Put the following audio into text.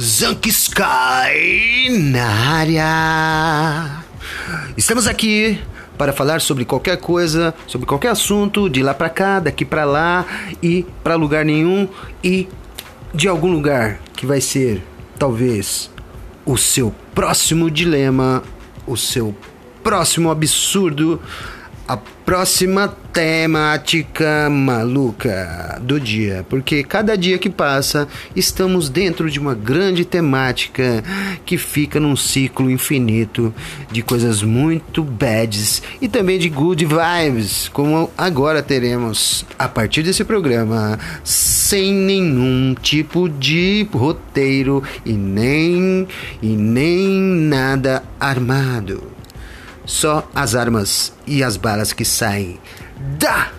Zank Sky na área. Estamos aqui para falar sobre qualquer coisa, sobre qualquer assunto, de lá para cá, daqui para lá e para lugar nenhum e de algum lugar que vai ser talvez o seu próximo dilema, o seu próximo absurdo a próxima temática maluca do dia, porque cada dia que passa estamos dentro de uma grande temática que fica num ciclo infinito de coisas muito bads e também de good vibes, como agora teremos a partir desse programa, sem nenhum tipo de roteiro e nem e nem nada armado só as armas e as balas que saem da